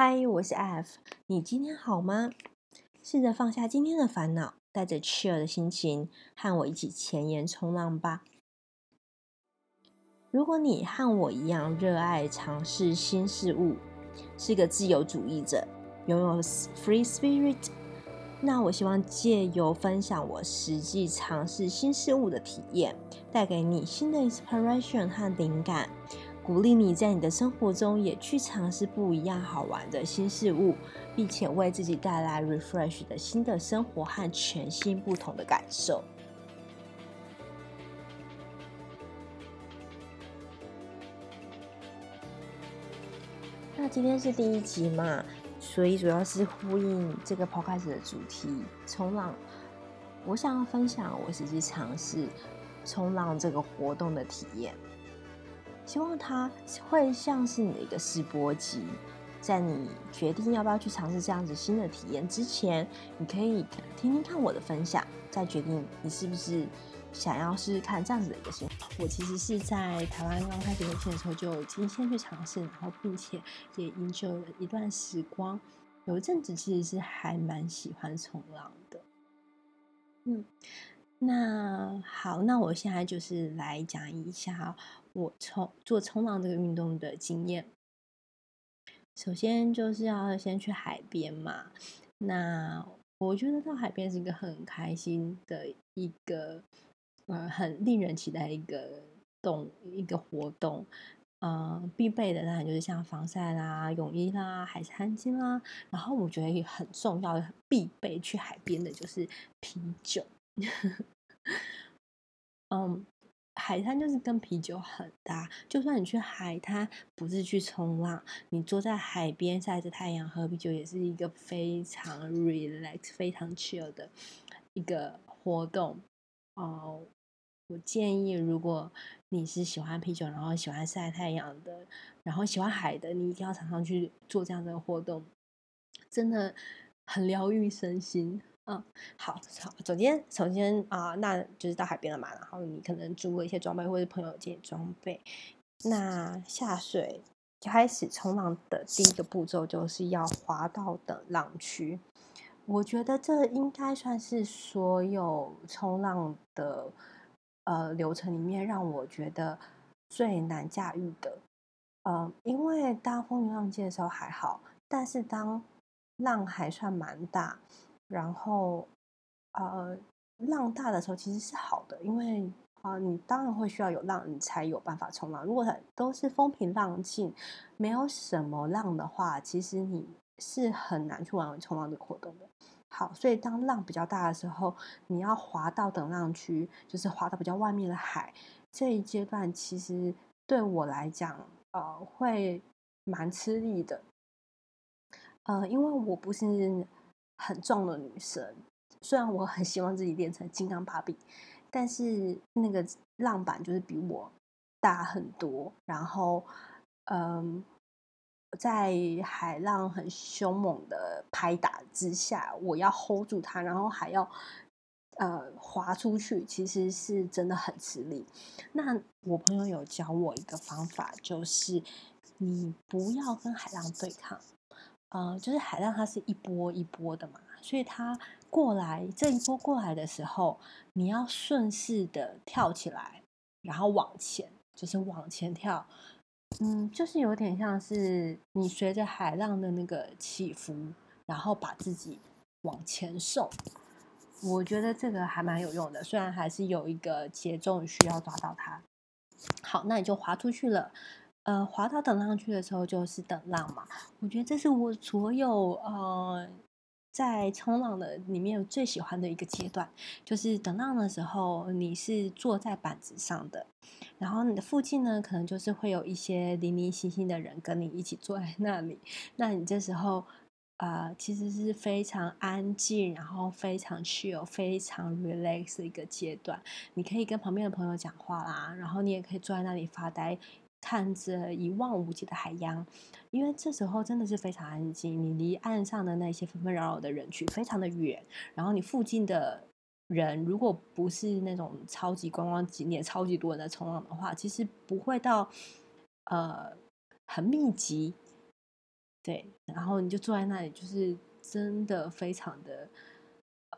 嗨，我是 F，你今天好吗？试着放下今天的烦恼，带着 cheer 的心情，和我一起前沿冲浪吧。如果你和我一样热爱尝试新事物，是个自由主义者，拥有 free spirit，那我希望借由分享我实际尝试新事物的体验，带给你新的 inspiration 和灵感。鼓励你在你的生活中也去尝试不一样好玩的新事物，并且为自己带来 refresh 的新的生活和全新不同的感受。那今天是第一集嘛，所以主要是呼应这个 podcast 的主题——冲浪。我想要分享我实际尝试冲浪这个活动的体验。希望它会像是你的一个试播集，在你决定要不要去尝试这样子新的体验之前，你可以听听看我的分享，再决定你是不是想要试试看这样子的一个新。我其实是在台湾刚开始流行的时候就已经先去尝试，然后并且也 enjoy 了一段时光。有一阵子其实是还蛮喜欢冲浪的。嗯，那好，那我现在就是来讲一下。我冲做冲浪这个运动的经验，首先就是要先去海边嘛。那我觉得到海边是一个很开心的一个，呃，很令人期待一个动一个活动。呃，必备的当然就是像防晒啦、泳衣啦、海滩巾啦。然后我觉得也很重要、必备去海边的就是啤酒。嗯。海滩就是跟啤酒很搭，就算你去海滩不是去冲浪，你坐在海边晒着太阳喝啤酒，也是一个非常 relax、非常 chill 的一个活动哦。我建议，如果你是喜欢啤酒，然后喜欢晒太阳的，然后喜欢海的，你一定要常常去做这样的活动，真的很疗愈身心。嗯，好好，首先首先啊，那就是到海边了嘛，然后你可能租了一些装备，或者朋友借装备。那下水开始冲浪的第一个步骤就是要滑到的浪区。我觉得这应该算是所有冲浪的呃流程里面让我觉得最难驾驭的。呃，因为当风平浪静的时候还好，但是当浪还算蛮大。然后，呃，浪大的时候其实是好的，因为啊、你当然会需要有浪，你才有办法冲浪。如果都是风平浪静，没有什么浪的话，其实你是很难去玩冲浪的活动的。好，所以当浪比较大的时候，你要滑到等浪区，就是滑到比较外面的海，这一阶段其实对我来讲，呃，会蛮吃力的。呃，因为我不是。很壮的女生，虽然我很希望自己练成金刚芭比，但是那个浪板就是比我大很多。然后，嗯，在海浪很凶猛的拍打之下，我要 hold 住它，然后还要呃滑出去，其实是真的很吃力。那我朋友有教我一个方法，就是你不要跟海浪对抗。呃，就是海浪它是一波一波的嘛，所以它过来这一波过来的时候，你要顺势的跳起来，然后往前，就是往前跳，嗯，就是有点像是你随着海浪的那个起伏，然后把自己往前送。我觉得这个还蛮有用的，虽然还是有一个节奏需要抓到它。好，那你就滑出去了。呃，滑到等浪去的时候就是等浪嘛。我觉得这是我所有呃在冲浪的里面最喜欢的一个阶段，就是等浪的时候，你是坐在板子上的，然后你的附近呢，可能就是会有一些零零星星的人跟你一起坐在那里。那你这时候呃其实是非常安静，然后非常 chill、非常 relax 的一个阶段。你可以跟旁边的朋友讲话啦，然后你也可以坐在那里发呆。看着一望无际的海洋，因为这时候真的是非常安静，你离岸上的那些纷纷扰扰的人群非常的远，然后你附近的人如果不是那种超级观光景点、超级多人在冲浪的话，其实不会到呃很密集。对，然后你就坐在那里，就是真的非常的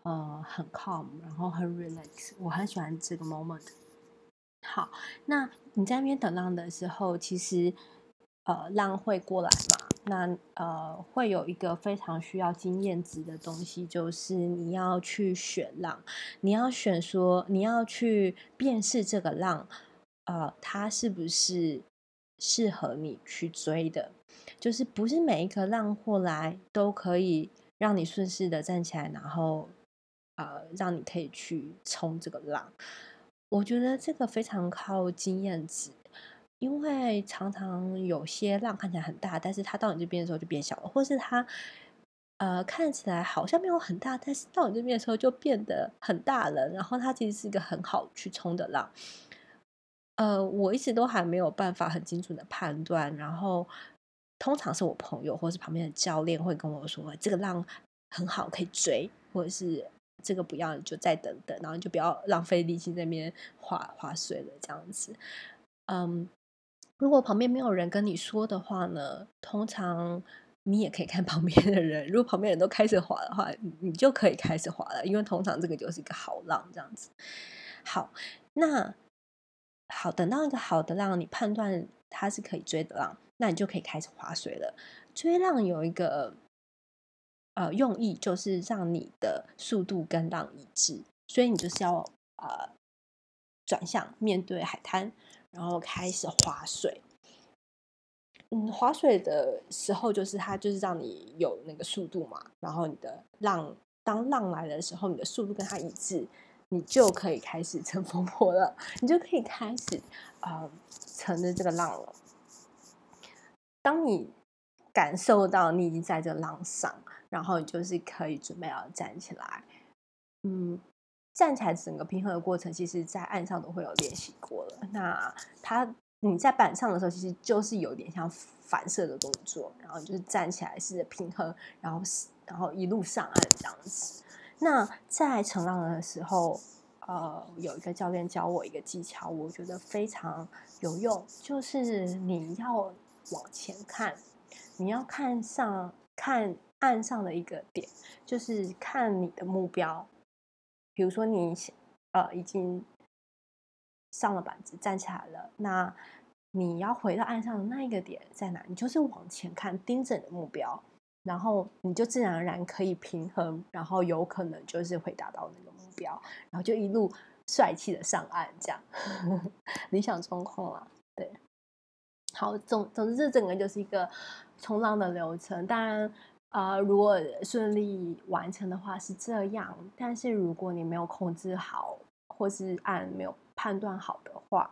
呃很 calm，然后很 relax，我很喜欢这个 moment。好，那你在那边等浪的时候，其实呃浪会过来嘛？那呃会有一个非常需要经验值的东西，就是你要去选浪，你要选说你要去辨识这个浪，呃，它是不是适合你去追的？就是不是每一个浪过来都可以让你顺势的站起来，然后呃让你可以去冲这个浪。我觉得这个非常靠经验值，因为常常有些浪看起来很大，但是它到你这边的时候就变小了，或是它呃看起来好像没有很大，但是到你这边的时候就变得很大了。然后它其实是一个很好去冲的浪。呃，我一直都还没有办法很精准的判断。然后通常是我朋友或是旁边的教练会跟我说，这个浪很好，可以追，或者是。这个不要，你就再等等，然后你就不要浪费力气在那边划划水了，这样子。嗯，如果旁边没有人跟你说的话呢，通常你也可以看旁边的人。如果旁边人都开始划的话，你就可以开始划了，因为通常这个就是一个好浪，这样子。好，那好，等到一个好的浪，你判断它是可以追的浪，那你就可以开始划水了。追浪有一个。呃，用意就是让你的速度跟浪一致，所以你就是要呃转向面对海滩，然后开始划水。嗯，划水的时候就是它就是让你有那个速度嘛，然后你的浪当浪来的时候，你的速度跟它一致，你就可以开始乘风破浪，你就可以开始呃乘着这个浪了。当你感受到你已经在这浪上。然后你就是可以准备要站起来，嗯，站起来整个平衡的过程，其实在岸上都会有练习过了。那它你在板上的时候，其实就是有点像反射的动作，然后就是站起来试着平衡，然后然后一路上岸这样子。那在乘浪的时候，呃，有一个教练教我一个技巧，我觉得非常有用，就是你要往前看，你要看上看。岸上的一个点，就是看你的目标。比如说你呃已经上了板子，站起来了，那你要回到岸上的那一个点在哪？你就是往前看，盯着你的目标，然后你就自然而然可以平衡，然后有可能就是会达到那个目标，然后就一路帅气的上岸，这样 理想状况啊，对。好，总总之这整个就是一个冲浪的流程，当然。啊、呃，如果顺利完成的话是这样，但是如果你没有控制好，或是按没有判断好的话，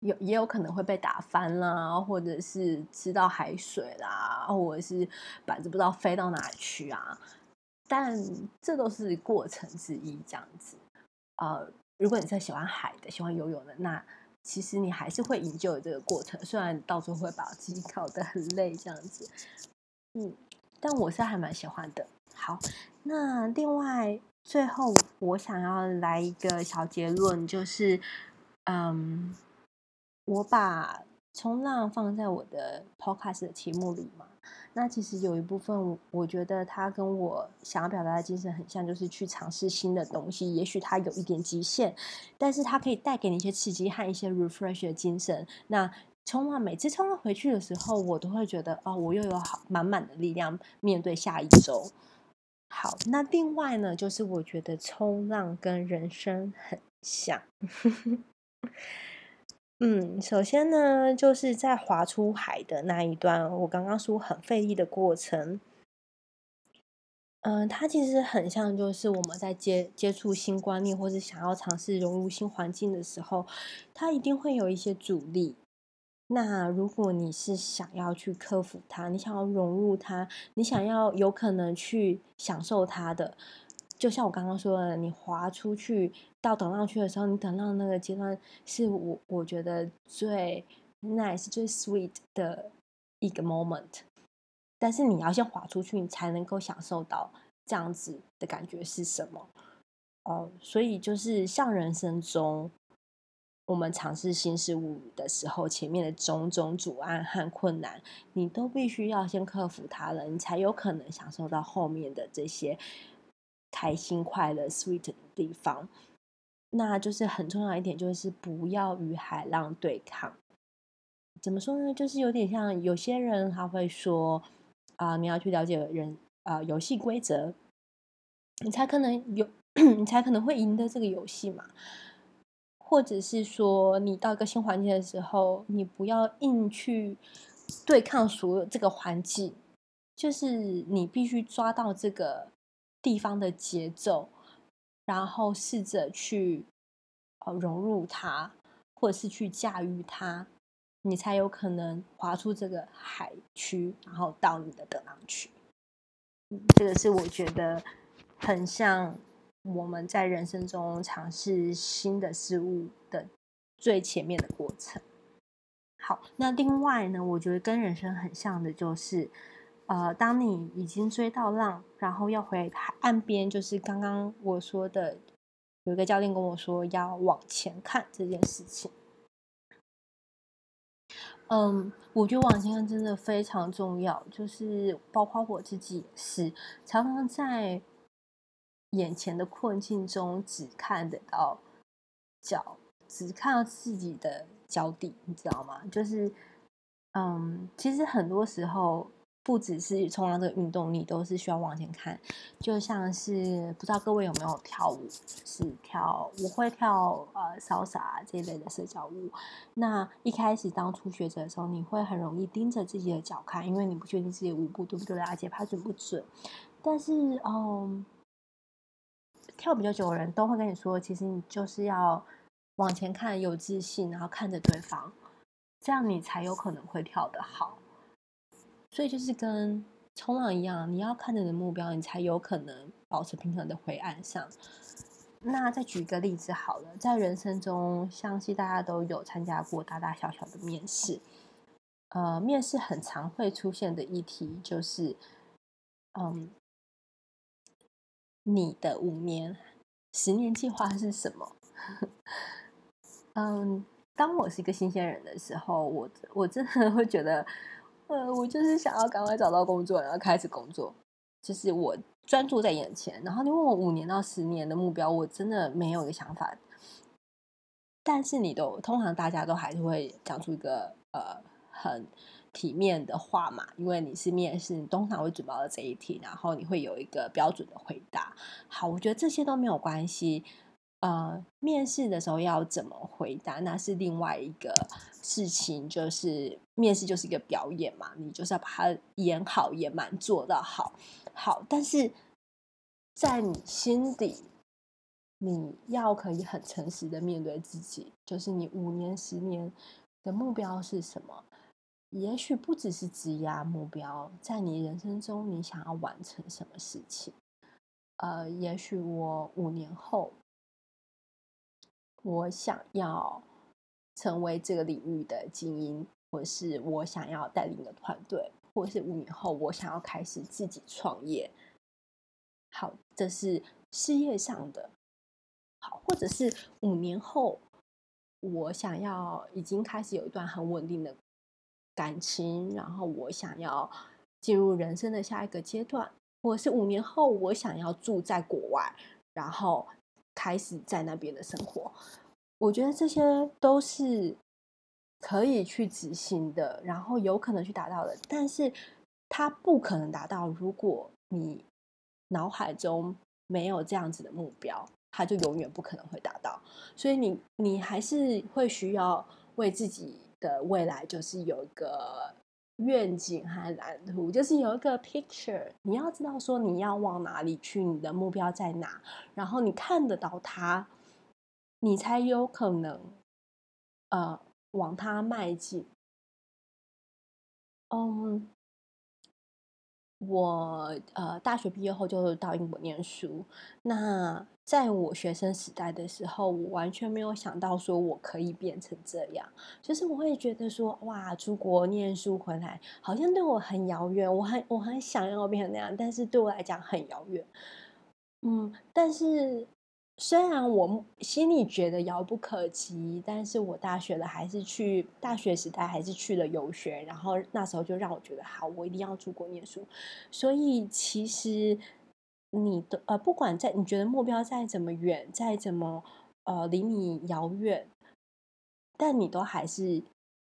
有也有可能会被打翻啦，或者是吃到海水啦，或者是板子不知道飞到哪里去啊。但这都是过程之一，这样子。呃，如果你是喜欢海的，喜欢游泳的，那其实你还是会营救这个过程，虽然到时候会把自己搞得很累，这样子。嗯，但我是还蛮喜欢的。好，那另外最后我想要来一个小结论，就是，嗯，我把冲浪放在我的 podcast 的题目里嘛。那其实有一部分，我觉得它跟我想要表达的精神很像，就是去尝试新的东西。也许它有一点极限，但是它可以带给你一些刺激和一些 refresh 的精神。那冲浪，每次冲浪回去的时候，我都会觉得哦，我又有好满满的力量面对下一周。好，那另外呢，就是我觉得冲浪跟人生很像。嗯，首先呢，就是在划出海的那一段，我刚刚说很费力的过程。嗯、它其实很像，就是我们在接接触新观念，或是想要尝试融入新环境的时候，它一定会有一些阻力。那如果你是想要去克服它，你想要融入它，你想要有可能去享受它的，就像我刚刚说的，你滑出去到等浪区的时候，你等浪那个阶段是我我觉得最 nice、最 sweet 的一个 moment。但是你要先滑出去，你才能够享受到这样子的感觉是什么哦。所以就是像人生中。我们尝试新事物的时候，前面的种种阻碍和困难，你都必须要先克服它了，你才有可能享受到后面的这些开心、快乐、sweet 的地方。那就是很重要一点，就是不要与海浪对抗。怎么说呢？就是有点像有些人他会说啊、你要去了解人啊、呃，游戏规则，你才可能有，你才可能会赢得这个游戏嘛。或者是说，你到一个新环境的时候，你不要硬去对抗所有这个环境，就是你必须抓到这个地方的节奏，然后试着去呃融入它，或者是去驾驭它，你才有可能划出这个海区，然后到你的得浪区。这个是我觉得很像。我们在人生中尝试新的事物的最前面的过程。好，那另外呢，我觉得跟人生很像的就是，呃，当你已经追到浪，然后要回岸边，就是刚刚我说的，有一个教练跟我说要往前看这件事情。嗯，我觉得往前看真的非常重要，就是包括我自己也是常常在。眼前的困境中，只看得到脚，只看到自己的脚底，你知道吗？就是，嗯，其实很多时候，不只是冲浪这个运动，你都是需要往前看。就像是，不知道各位有没有跳舞，是跳，我会跳呃潇洒这一类的社交舞。那一开始当初学者的时候，你会很容易盯着自己的脚看，因为你不确定自己舞步对不对而且拍准不准。但是，嗯。跳比较久的人都会跟你说，其实你就是要往前看，有自信，然后看着对方，这样你才有可能会跳得好。所以就是跟冲浪一样，你要看着你的目标，你才有可能保持平衡的回岸上。那再举一个例子好了，在人生中，相信大家都有参加过大大小小的面试。呃，面试很常会出现的议题就是，嗯。你的五年、十年计划是什么？嗯，当我是一个新鲜人的时候，我我真的会觉得，呃，我就是想要赶快找到工作，然后开始工作，就是我专注在眼前。然后你问我五年到十年的目标，我真的没有一个想法。但是你都通常大家都还是会讲出一个呃很。体面的话嘛，因为你是面试，你通常会准备到这一题，然后你会有一个标准的回答。好，我觉得这些都没有关系。呃，面试的时候要怎么回答，那是另外一个事情。就是面试就是一个表演嘛，你就是要把它演好、演满、做到好。好，但是在你心底，你要可以很诚实的面对自己，就是你五年、十年的目标是什么？也许不只是职业目标，在你人生中，你想要完成什么事情？呃，也许我五年后，我想要成为这个领域的精英，或是我想要带领一个团队，或是五年后我想要开始自己创业。好，这是事业上的。好，或者是五年后，我想要已经开始有一段很稳定的。感情，然后我想要进入人生的下一个阶段，或者是五年后我想要住在国外，然后开始在那边的生活。我觉得这些都是可以去执行的，然后有可能去达到的，但是它不可能达到，如果你脑海中没有这样子的目标，它就永远不可能会达到。所以你你还是会需要为自己。的未来就是有一个愿景和蓝图，就是有一个 picture。你要知道说你要往哪里去，你的目标在哪，然后你看得到它，你才有可能呃往它迈进。嗯。我呃大学毕业后就到英国念书。那在我学生时代的时候，我完全没有想到说我可以变成这样。就是我会觉得说，哇，出国念书回来，好像对我很遥远。我很我很想要变成那样，但是对我来讲很遥远。嗯，但是虽然我心里觉得遥不可及，但是我大学的还是去大学时代还是去了游学，然后那时候就让我觉得好，我一定要出国念书。所以其实你的呃，不管在你觉得目标再怎么远，再怎么呃离你遥远，但你都还是。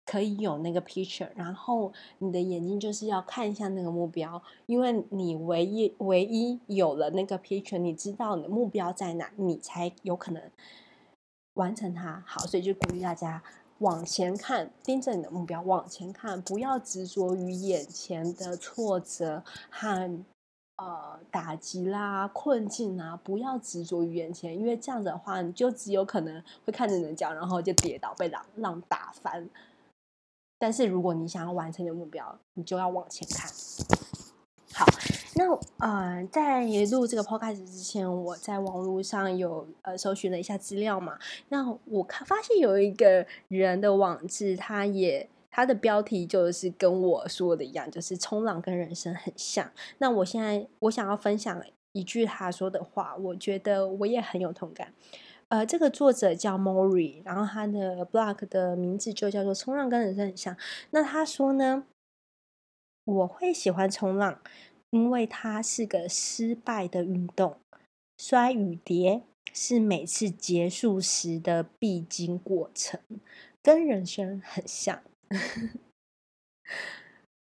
可以有那个 picture，然后你的眼睛就是要看一下那个目标，因为你唯一唯一有了那个 picture，你知道你的目标在哪，你才有可能完成它。好，所以就鼓励大家往前看，盯着你的目标往前看，不要执着于眼前的挫折和呃打击啦、困境啊，不要执着于眼前，因为这样子的话，你就只有可能会看着你的脚，然后就跌倒，被浪浪打翻。但是如果你想要完成你的目标，你就要往前看。好，那呃，在录这个 podcast 之前，我在网络上有呃搜寻了一下资料嘛。那我看发现有一个人的网志，他也他的标题就是跟我说的一样，就是冲浪跟人生很像。那我现在我想要分享一句他说的话，我觉得我也很有同感。呃，这个作者叫 Mori，然后他的 blog 的名字就叫做“冲浪跟人生很像”。那他说呢，我会喜欢冲浪，因为它是个失败的运动，摔与跌是每次结束时的必经过程，跟人生很像。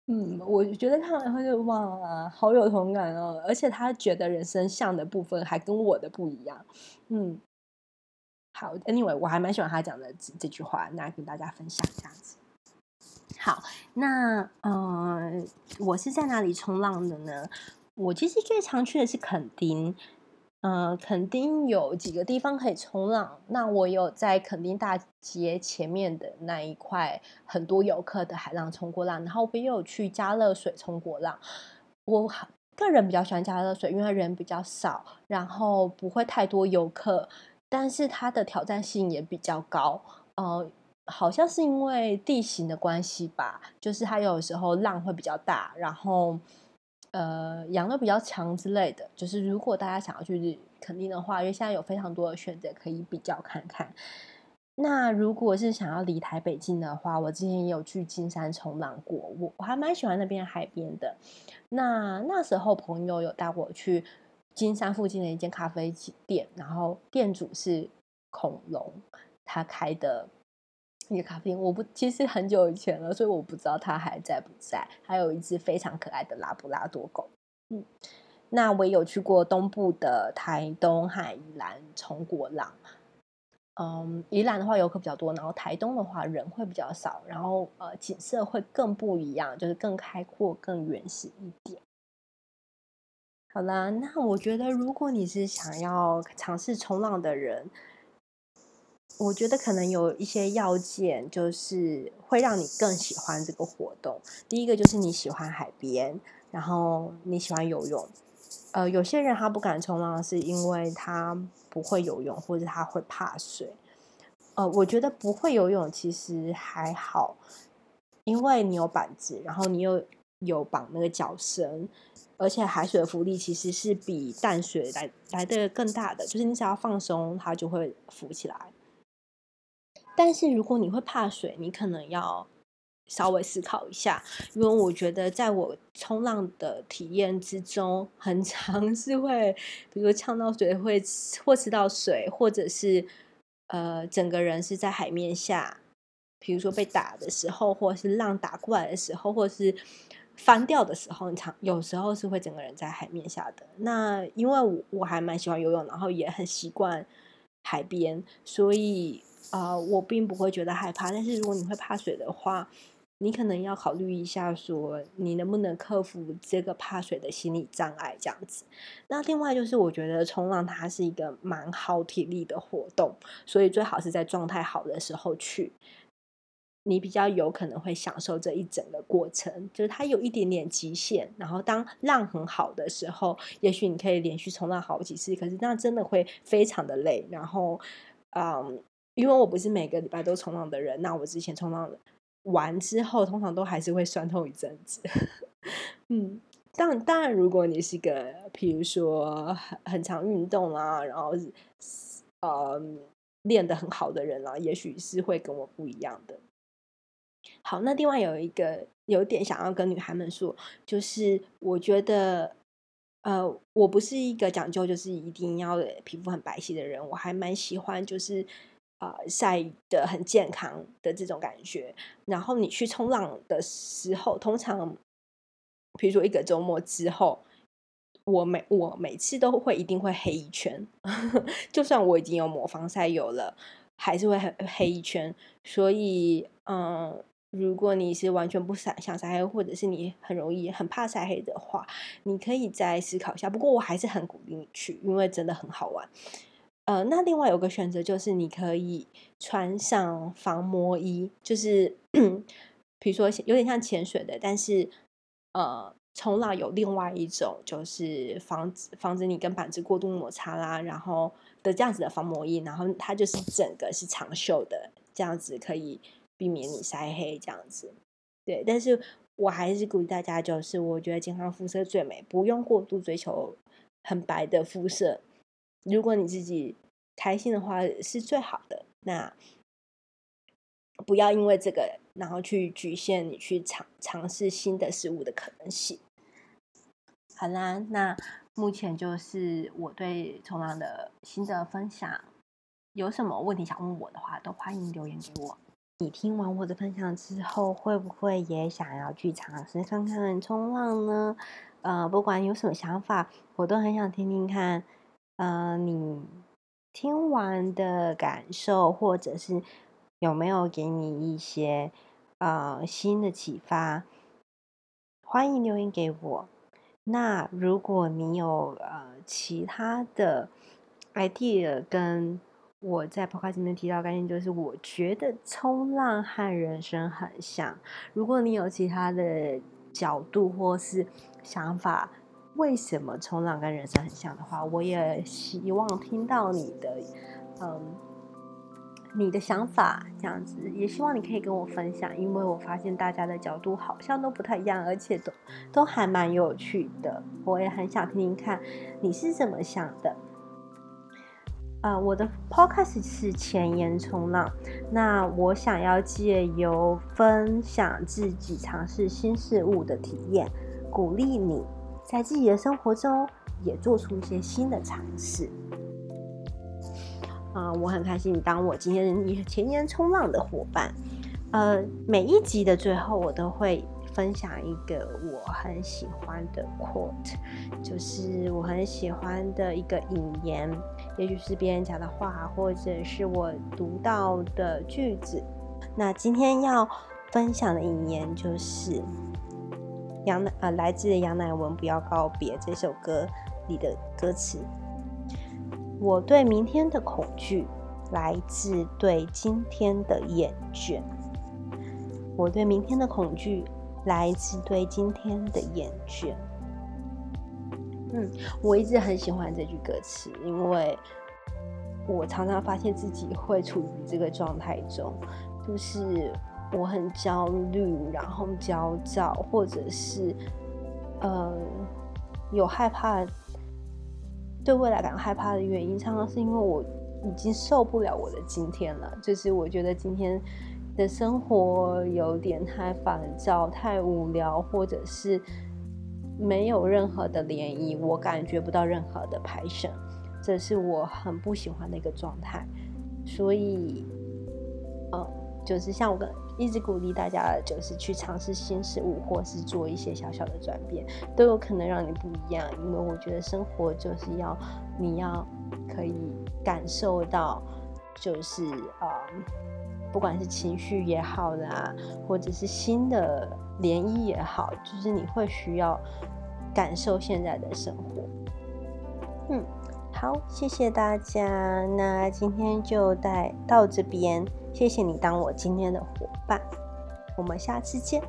嗯，我觉得看完后就哇，好有同感哦，而且他觉得人生像的部分还跟我的不一样，嗯。好，Anyway，我还蛮喜欢他讲的这这句话，那跟大家分享这样子。好，那呃，我是在哪里冲浪的呢？我其实最常去的是垦丁，呃，垦丁有几个地方可以冲浪。那我有在垦丁大街前面的那一块很多游客的海浪冲过浪，然后我也有去加乐水冲过浪。我个人比较喜欢加乐水，因为人比较少，然后不会太多游客。但是它的挑战性也比较高，呃，好像是因为地形的关系吧，就是它有时候浪会比较大，然后呃，洋流比较强之类的。就是如果大家想要去垦丁的话，因为现在有非常多的选择可以比较看看。那如果是想要离台北近的话，我之前也有去金山冲浪过，我我还蛮喜欢那边海边的。那那时候朋友有带我去。金山附近的一间咖啡店，然后店主是恐龙，他开的一个咖啡店。我不，其实很久以前了，所以我不知道他还在不在。还有一只非常可爱的拉布拉多狗。嗯，那我也有去过东部的台东海宜兰冲过浪。嗯，宜兰的话游客比较多，然后台东的话人会比较少，然后呃景色会更不一样，就是更开阔、更原始一点。好啦，那我觉得如果你是想要尝试冲浪的人，我觉得可能有一些要件，就是会让你更喜欢这个活动。第一个就是你喜欢海边，然后你喜欢游泳。呃，有些人他不敢冲浪，是因为他不会游泳，或者他会怕水。呃，我觉得不会游泳其实还好，因为你有板子，然后你又有绑那个脚绳。而且海水的浮力其实是比淡水来来的更大的，就是你只要放松，它就会浮起来。但是如果你会怕水，你可能要稍微思考一下，因为我觉得在我冲浪的体验之中，很常 是会，比如呛到水，会或吃到水，或者是呃整个人是在海面下，比如说被打的时候，或者是浪打过来的时候，或是。翻掉的时候，你常有时候是会整个人在海面下的。那因为我我还蛮喜欢游泳，然后也很习惯海边，所以啊、我并不会觉得害怕。但是如果你会怕水的话，你可能要考虑一下，说你能不能克服这个怕水的心理障碍这样子。那另外就是，我觉得冲浪它是一个蛮耗体力的活动，所以最好是在状态好的时候去。你比较有可能会享受这一整个过程，就是它有一点点极限。然后当浪很好的时候，也许你可以连续冲浪好几次，可是那真的会非常的累。然后，嗯，因为我不是每个礼拜都冲浪的人，那我之前冲浪完之后，通常都还是会酸痛一阵子。嗯，当然，当然，如果你是个，譬如说很很常运动啊，然后呃练得很好的人啊，也许是会跟我不一样的。好，那另外有一个有点想要跟女孩们说，就是我觉得，呃，我不是一个讲究就是一定要皮肤很白皙的人，我还蛮喜欢就是啊、晒得很健康的这种感觉。然后你去冲浪的时候，通常。比如说一个周末之后，我每我每次都会一定会黑一圈，就算我已经有抹防晒油了，还是会很黑一圈。所以，嗯，如果你是完全不想想晒黑，或者是你很容易很怕晒黑的话，你可以再思考一下。不过我还是很鼓励你去，因为真的很好玩。呃，那另外有个选择就是你可以穿上防磨衣，就是比如说有点像潜水的，但是。呃，冲浪有另外一种，就是防止防止你跟板子过度摩擦啦，然后的这样子的防磨衣，然后它就是整个是长袖的，这样子可以避免你晒黑这样子。对，但是我还是鼓励大家，就是我觉得健康肤色最美，不用过度追求很白的肤色，如果你自己开心的话是最好的。那。不要因为这个，然后去局限你去尝尝试新的事物的可能性。好啦，那目前就是我对冲浪的新的分享。有什么问题想问我的话，都欢迎留言给我。你听完我的分享之后，会不会也想要去尝试看看冲浪呢？呃，不管有什么想法，我都很想听听看。呃，你听完的感受，或者是。有没有给你一些呃新的启发？欢迎留言给我。那如果你有呃其他的 idea，跟我在 podcast 里面提到概念，就是我觉得冲浪和人生很像。如果你有其他的角度或是想法，为什么冲浪跟人生很像的话，我也希望听到你的嗯。你的想法这样子，也希望你可以跟我分享，因为我发现大家的角度好像都不太一样，而且都都还蛮有趣的。我也很想听听看你是怎么想的。呃，我的 podcast 是前沿冲浪，那我想要借由分享自己尝试新事物的体验，鼓励你在自己的生活中也做出一些新的尝试。啊、我很开心你当我今天前沿冲浪的伙伴。呃，每一集的最后，我都会分享一个我很喜欢的 quote，就是我很喜欢的一个引言，也许是别人讲的话，或者是我读到的句子。那今天要分享的引言就是杨乃呃来自杨乃文《不要告别》这首歌里的歌词。我对明天的恐惧来自对今天的厌倦。我对明天的恐惧来自对今天的厌倦。嗯，我一直很喜欢这句歌词，因为我常常发现自己会处于这个状态中，就是我很焦虑，然后焦躁，或者是呃有害怕。对未来感到害怕的原因，常常是因为我已经受不了我的今天了。就是我觉得今天的生活有点太烦躁、太无聊，或者是没有任何的涟漪，我感觉不到任何的 passion，这是我很不喜欢的一个状态。所以，嗯，就是像我跟。一直鼓励大家，就是去尝试新事物，或是做一些小小的转变，都有可能让你不一样。因为我觉得生活就是要你要可以感受到，就是呃，不管是情绪也好啦，或者是新的涟漪也好，就是你会需要感受现在的生活。嗯，好，谢谢大家，那今天就带到这边。谢谢你当我今天的伙伴，我们下次见。